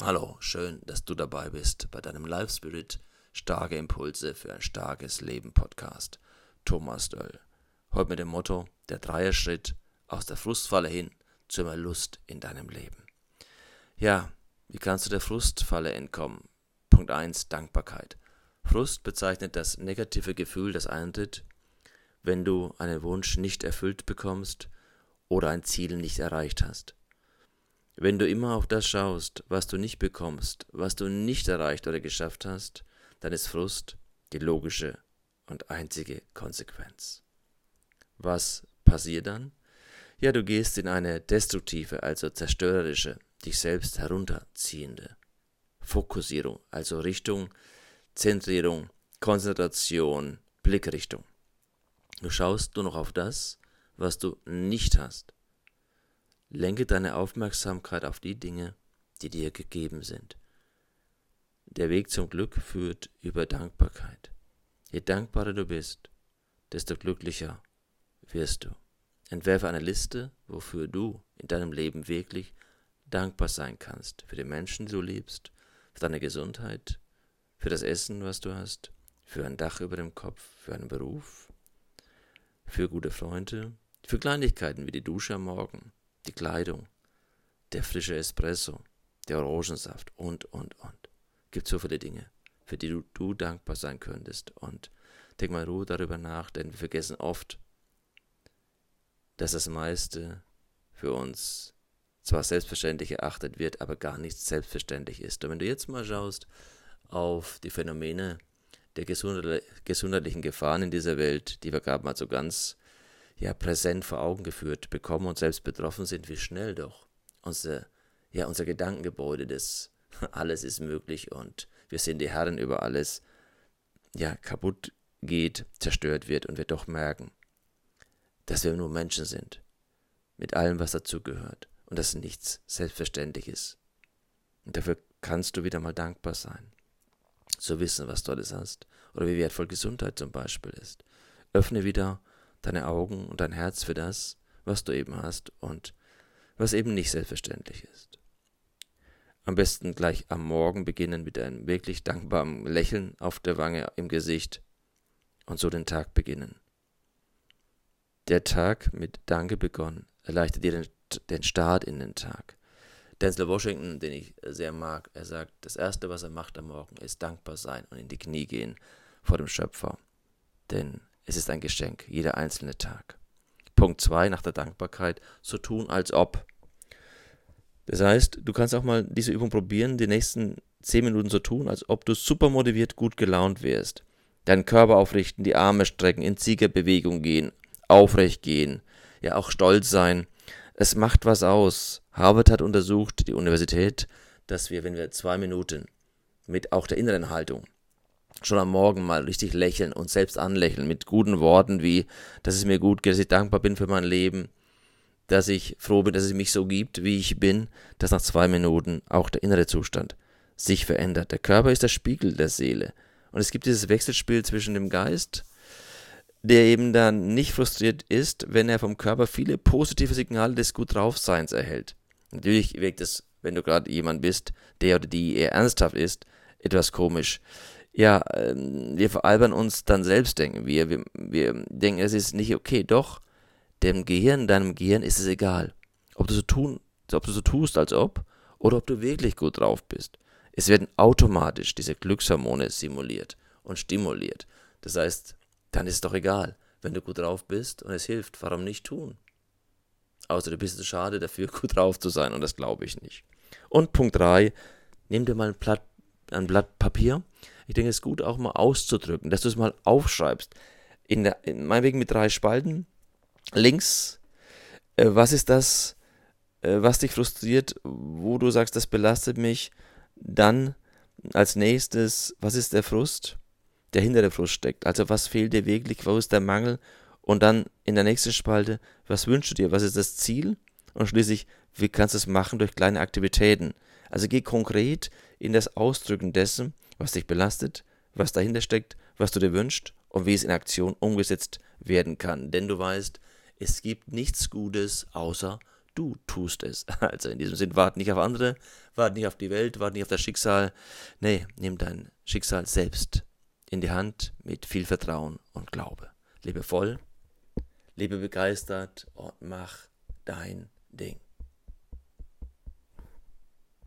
Hallo, schön, dass du dabei bist bei deinem Live Spirit Starke Impulse für ein starkes Leben Podcast. Thomas Döll. Heute mit dem Motto Der Dreierschritt aus der Frustfalle hin zu mehr Lust in deinem Leben. Ja, wie kannst du der Frustfalle entkommen? Punkt 1 Dankbarkeit. Frust bezeichnet das negative Gefühl, das eintritt, wenn du einen Wunsch nicht erfüllt bekommst oder ein Ziel nicht erreicht hast. Wenn du immer auf das schaust, was du nicht bekommst, was du nicht erreicht oder geschafft hast, dann ist Frust die logische und einzige Konsequenz. Was passiert dann? Ja, du gehst in eine destruktive, also zerstörerische, dich selbst herunterziehende Fokussierung, also Richtung, Zentrierung, Konzentration, Blickrichtung. Du schaust nur noch auf das, was du nicht hast Lenke deine Aufmerksamkeit auf die Dinge, die dir gegeben sind. Der Weg zum Glück führt über Dankbarkeit. Je dankbarer du bist, desto glücklicher wirst du. Entwerfe eine Liste, wofür du in deinem Leben wirklich dankbar sein kannst. Für die Menschen, die du liebst, für deine Gesundheit, für das Essen, was du hast, für ein Dach über dem Kopf, für einen Beruf, für gute Freunde, für Kleinigkeiten wie die Dusche am Morgen, die Kleidung, der frische Espresso, der Orangensaft und, und, und. Gibt so viele Dinge, für die du, du dankbar sein könntest. Und denk mal Ruhe darüber nach, denn wir vergessen oft, dass das meiste für uns zwar selbstverständlich erachtet wird, aber gar nicht selbstverständlich ist. Und wenn du jetzt mal schaust auf die Phänomene der gesundheitlichen Gefahren in dieser Welt, die wir gerade mal so ganz ja präsent vor Augen geführt bekommen und selbst betroffen sind, wie schnell doch unser, ja, unser Gedankengebäude des alles ist möglich und wir sind die Herren über alles, ja, kaputt geht, zerstört wird und wir doch merken, dass wir nur Menschen sind, mit allem, was dazugehört und dass nichts selbstverständlich ist. Und dafür kannst du wieder mal dankbar sein, zu wissen, was du alles hast oder wie wertvoll Gesundheit zum Beispiel ist. Öffne wieder deine Augen und dein Herz für das, was du eben hast und was eben nicht selbstverständlich ist. Am besten gleich am Morgen beginnen mit einem wirklich dankbaren Lächeln auf der Wange im Gesicht und so den Tag beginnen. Der Tag mit Danke begonnen erleichtert dir den, den Start in den Tag. Denzel Washington, den ich sehr mag, er sagt, das Erste, was er macht am Morgen, ist dankbar sein und in die Knie gehen vor dem Schöpfer. Denn es ist ein Geschenk, jeder einzelne Tag. Punkt 2 nach der Dankbarkeit, so tun als ob. Das heißt, du kannst auch mal diese Übung probieren, die nächsten 10 Minuten so tun, als ob du super motiviert, gut gelaunt wärst. Deinen Körper aufrichten, die Arme strecken, in Siegerbewegung gehen, aufrecht gehen, ja auch stolz sein. Es macht was aus. Harvard hat untersucht, die Universität, dass wir, wenn wir zwei Minuten mit auch der inneren Haltung schon am Morgen mal richtig lächeln und selbst anlächeln mit guten Worten wie, dass es mir gut geht, dass ich dankbar bin für mein Leben, dass ich froh bin, dass es mich so gibt, wie ich bin, dass nach zwei Minuten auch der innere Zustand sich verändert. Der Körper ist der Spiegel der Seele. Und es gibt dieses Wechselspiel zwischen dem Geist, der eben dann nicht frustriert ist, wenn er vom Körper viele positive Signale des Gut draufseins erhält. Natürlich wirkt es, wenn du gerade jemand bist, der oder die eher ernsthaft ist, etwas komisch ja, ähm, wir veralbern uns dann selbst, denken wir. wir. Wir denken, es ist nicht okay. Doch, dem Gehirn, deinem Gehirn ist es egal. Ob du so tun, ob du so tust, als ob, oder ob du wirklich gut drauf bist. Es werden automatisch diese Glückshormone simuliert und stimuliert. Das heißt, dann ist es doch egal, wenn du gut drauf bist und es hilft. Warum nicht tun? Außer du bist zu schade dafür, gut drauf zu sein und das glaube ich nicht. Und Punkt 3, nimm dir mal ein Blatt, ein Blatt Papier ich denke, es ist gut auch mal auszudrücken, dass du es mal aufschreibst. In, der, in meinetwegen mit drei Spalten. Links, äh, was ist das, äh, was dich frustriert, wo du sagst, das belastet mich. Dann als nächstes, was ist der Frust, der hinter der Frust steckt? Also was fehlt dir wirklich, wo ist der Mangel? Und dann in der nächsten Spalte, was wünschst du dir, was ist das Ziel? Und schließlich, wie kannst du es machen durch kleine Aktivitäten? Also geh konkret in das Ausdrücken dessen, was dich belastet, was dahinter steckt, was du dir wünschst und wie es in Aktion umgesetzt werden kann. Denn du weißt, es gibt nichts Gutes, außer du tust es. Also in diesem Sinn, warte nicht auf andere, warte nicht auf die Welt, warte nicht auf das Schicksal. Nee, nimm dein Schicksal selbst in die Hand mit viel Vertrauen und Glaube. Lebe voll, lebe begeistert und mach dein Ding.